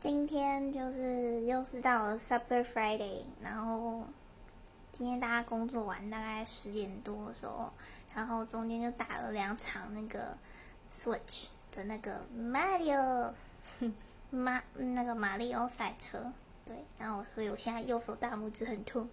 今天就是又是到了 Super Friday，然后今天大家工作完大概十点多的时候，然后中间就打了两场那个 Switch 的那个 Mario 马那个马里奥赛车，对，然后所以我现在右手大拇指很痛，